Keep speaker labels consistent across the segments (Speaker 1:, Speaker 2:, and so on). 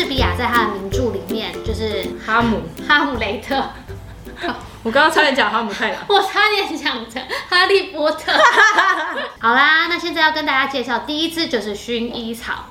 Speaker 1: 士比亚在他的名著里面，就是
Speaker 2: 哈姆，
Speaker 1: 哈姆雷特，
Speaker 2: 我刚刚差点讲哈姆太郎。
Speaker 1: 我差点讲成哈利波特。好啦，那现在要跟大家介绍第一支就是薰衣草。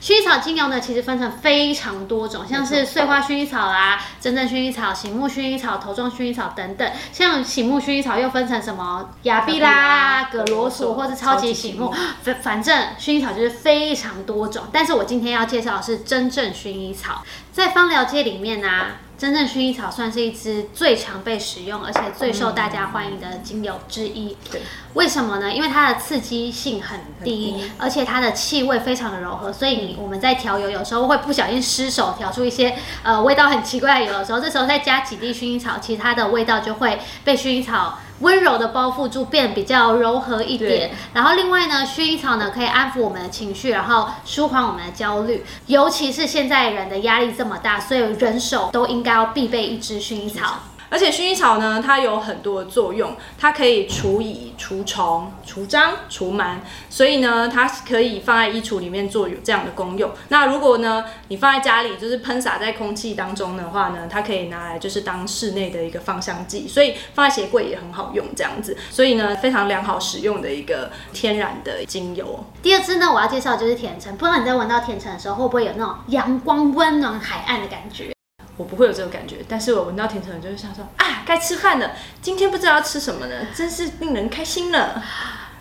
Speaker 1: 薰衣草精油呢，其实分成非常多种，像是碎花薰衣草啦、真正薰衣草、醒目薰衣草、头状薰衣草等等。像醒目薰衣草又分成什么亚碧拉、葛罗索或是超级醒目，反反正薰衣草就是非常多种。但是我今天要介绍的是真正薰衣草，在芳疗界里面呢、真正薰衣草算是一支最常被使用，而且最受大家欢迎的精油之一。
Speaker 2: 对，
Speaker 1: 为什么呢？因为它的刺激性很低，
Speaker 2: 很低
Speaker 1: 而且它的气味非常的柔和，所以你我们在调油有时候会不小心失手调出一些呃味道很奇怪的油的时候，这时候再加几滴薰衣草，其实它的味道就会被薰衣草。温柔的包覆住，变比较柔和一点。然后另外呢，薰衣草呢可以安抚我们的情绪，然后舒缓我们的焦虑。尤其是现在人的压力这么大，所以人手都应该要必备一支薰衣草。
Speaker 2: 而且薰衣草呢，它有很多的作用，它可以除蚁、除虫、除蟑、除螨，所以呢，它可以放在衣橱里面做有这样的功用。那如果呢，你放在家里，就是喷洒在空气当中的话呢，它可以拿来就是当室内的一个芳香剂，所以放在鞋柜也很好用这样子。所以呢，非常良好使用的一个天然的精油。
Speaker 1: 第二支呢，我要介绍就是甜橙。不知道你在闻到甜橙的时候，会不会有那种阳光温暖海岸的感觉？
Speaker 2: 我不会有这个感觉，但是我闻到甜橙就是想说啊，该吃饭了，今天不知道要吃什么呢，真是令人开心了。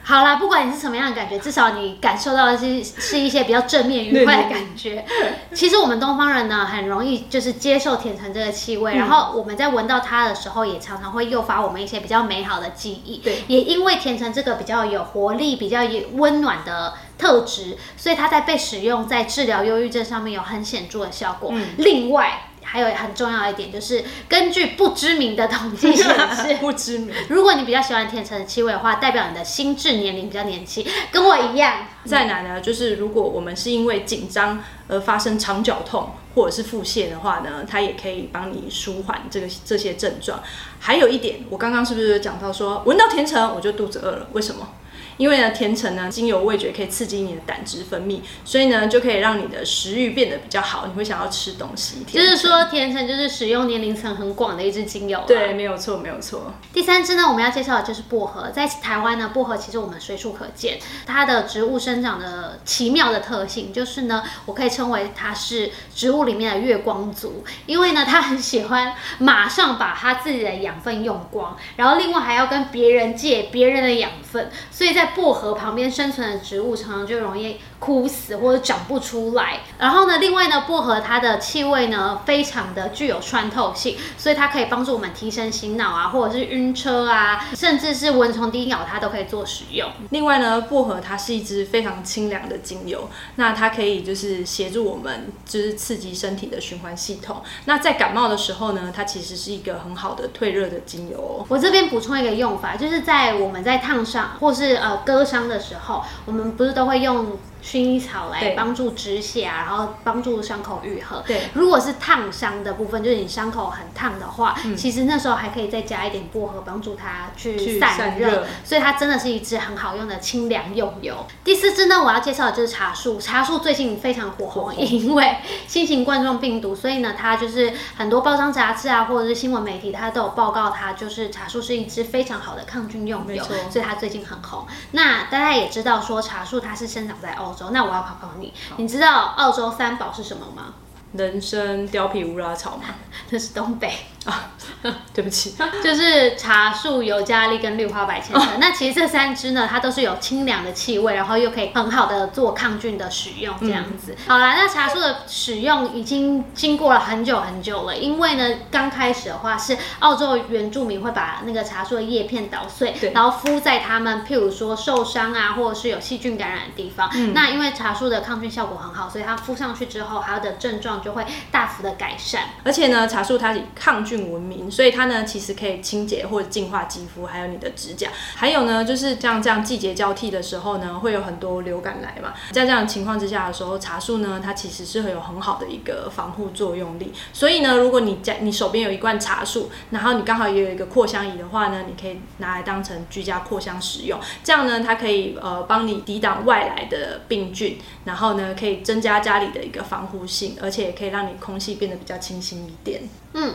Speaker 1: 好啦，不管你是什么样的感觉，至少你感受到的是是一些比较正面愉快的感觉。其实我们东方人呢，很容易就是接受甜橙这个气味，
Speaker 2: 嗯
Speaker 1: 然后我们在闻到它的时候，也常常会诱发我们一些比较美好的记忆。
Speaker 2: 对
Speaker 1: 也因为甜橙这个比较有活力、比较有温暖的特质，所以它在被使用在治疗忧郁症上面有很显著的效果。
Speaker 2: 嗯
Speaker 1: 另外。还有很重要一点就是，根据不知名的统计显示，
Speaker 2: 不知名。
Speaker 1: 如果你比较喜欢甜橙的气味的话，代表你的心智年龄比较年轻，跟我一样。
Speaker 2: 再来呢，就是如果我们是因为紧张而发生肠绞痛或者是腹泻的话呢，它也可以帮你舒缓这个这些症状。还有一点，我刚刚是不是有讲到说，闻到甜橙我就肚子饿了？为什么？因为呢，甜橙呢，精油味觉可以刺激你的胆汁分泌，所以呢，就可以让你的食欲变得比较好，你会想要吃东西。
Speaker 1: 就是，说，甜橙就是使用年龄层很广的一支精油、啊。
Speaker 2: 对，。没有错，没有错。
Speaker 1: 第三支呢，我们要介绍的就是薄荷。在台湾呢，薄荷其实我们随处可见。它的植物生长的奇妙的特性，就是呢，我可以称为它是植物里面的月光族，因为呢，它很喜欢马上把它自己的养分用光，然后另外还要跟别人借别人的养分，所以在薄荷旁边生存的植物常常就容易枯死或者长不出来。然后呢，另外呢，薄荷它的气味呢非常的具有穿透性，所以它可以帮助我们提神醒脑啊，或者是晕车啊，甚至是蚊虫叮咬它都可以做使用。
Speaker 2: 另外呢，薄荷它是一支非常清凉的精油，那它可以就是协助我们就是刺激身体的循环系统。那在感冒的时候呢，它其实是一个很好的退热的精油哦。
Speaker 1: 我这边补充一个用法，就是在我们在烫伤或是呃割伤的时候，我们不是都会用薰衣草来帮助止血啊，然后帮助伤口愈合。
Speaker 2: 对
Speaker 1: 如果是烫伤的部分，就是你伤口很烫的话，
Speaker 2: 嗯
Speaker 1: 其实那时候还可以再加一点薄荷，帮助它去
Speaker 2: 去
Speaker 1: 散热。所以它真的是一支很好用的清凉用油。第四支呢，我要介绍的就是茶树。茶树最近非常火红，因为新型冠状病毒，所以呢，它就是很多报章杂志啊，或者是新闻媒体，它都有报告它就是茶树是一支非常好的抗菌用油所以它最近很红。那大家也知道说茶树它是生长在澳洲，那我要考考你，你知道澳洲三宝是什么吗？
Speaker 2: 人参、貂皮、乌拉草吗？
Speaker 1: 那是东北。
Speaker 2: 啊，对不起，
Speaker 1: 就是茶树、尤加利跟绿花白千层。那其实这三支呢，它都是有清凉的气味，然后又可以很好的做抗菌的使用，这样子。好啦，那茶树的使用已经经过了很久很久了，因为呢，刚开始的话是澳洲原住民会把那个茶树的叶片捣碎，然后敷在他们譬如说受伤啊，或者是有细菌感染的地方。那因为茶树的抗菌效果很好，所以它敷上去之后，它的症状就会大幅的改善。
Speaker 2: 而且呢，茶树它以抗菌闻名，所以它呢其实可以清洁或者净化肌肤，还有你的指甲。还有呢，就是像这样季节交替的时候呢，会有很多流感来嘛。在这样的情况之下的时候，茶树呢它其实是会有很好的一个防护作用力。所以呢，如果你家你手边有一罐茶树，然后你刚好也有一个扩香仪的话呢，你可以拿来当成居家扩香使用。这样呢，它可以呃帮你抵挡外来的病菌，然后呢可以增加家里的一个防护性，而且也可以让你空气变得比较清新一点。
Speaker 1: 嗯。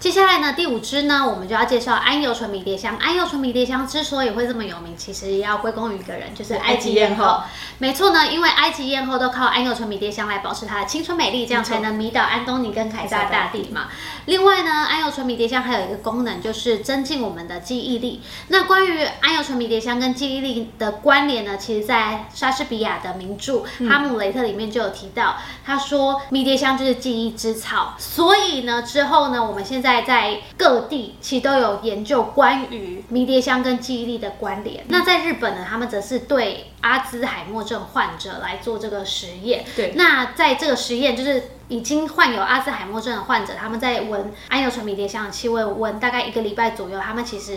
Speaker 1: 接下来呢，第五支呢，我们就要介绍安油醇迷迭香。安油醇迷迭香之所以会这么有名，其实也要归功于一个人，就是埃及艳后。没错呢，因为埃及艳后都靠安油醇迷迭香来保持她的青春美丽，这样才能迷倒安东尼跟凯撒大帝嘛。另外呢，安油醇迷迭香还有一个功能，就是增进我们的记忆力。那关于安油醇迷迭香跟记忆力的关联呢，其实在莎士比亚的名著《哈姆雷特》里面就有提到，他说迷迭香就是记忆之草。所以呢，之后呢，我们现在在在各地其实都有研究关于迷迭香跟记忆力的关联。那在日本呢，他们则是对阿兹海默症患者来做这个实验。
Speaker 2: 对，
Speaker 1: 那在这个实验就是已经患有阿兹海默症的患者，他们在闻安油醇迷迭香的气味，闻大概一个礼拜左右，他们其实。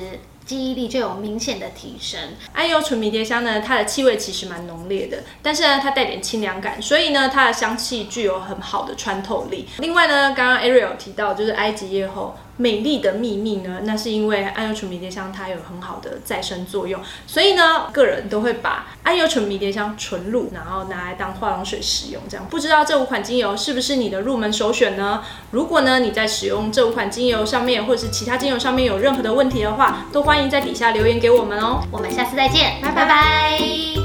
Speaker 1: 记忆力就有明显的提升。
Speaker 2: 艾优纯迷迭香呢，它的气味其实蛮浓烈的，但是呢，它带点清凉感，所以呢，它的香气具有很好的穿透力。另外呢，刚刚 Ariel 提到就是埃及艳后美丽的秘密呢，那是因为桉油醇迷迭香它有很好的再生作用，所以呢，个人都会把桉油醇迷迭香纯露，然后拿来当化妆水使用。这样不知道这五款精油是不是你的入门首选呢？如果呢你在使用这五款精油上面，或者是其他精油上面有任何的问题的话，都欢迎。在底下留言给我们哦，
Speaker 1: 我们下次再见，拜拜拜。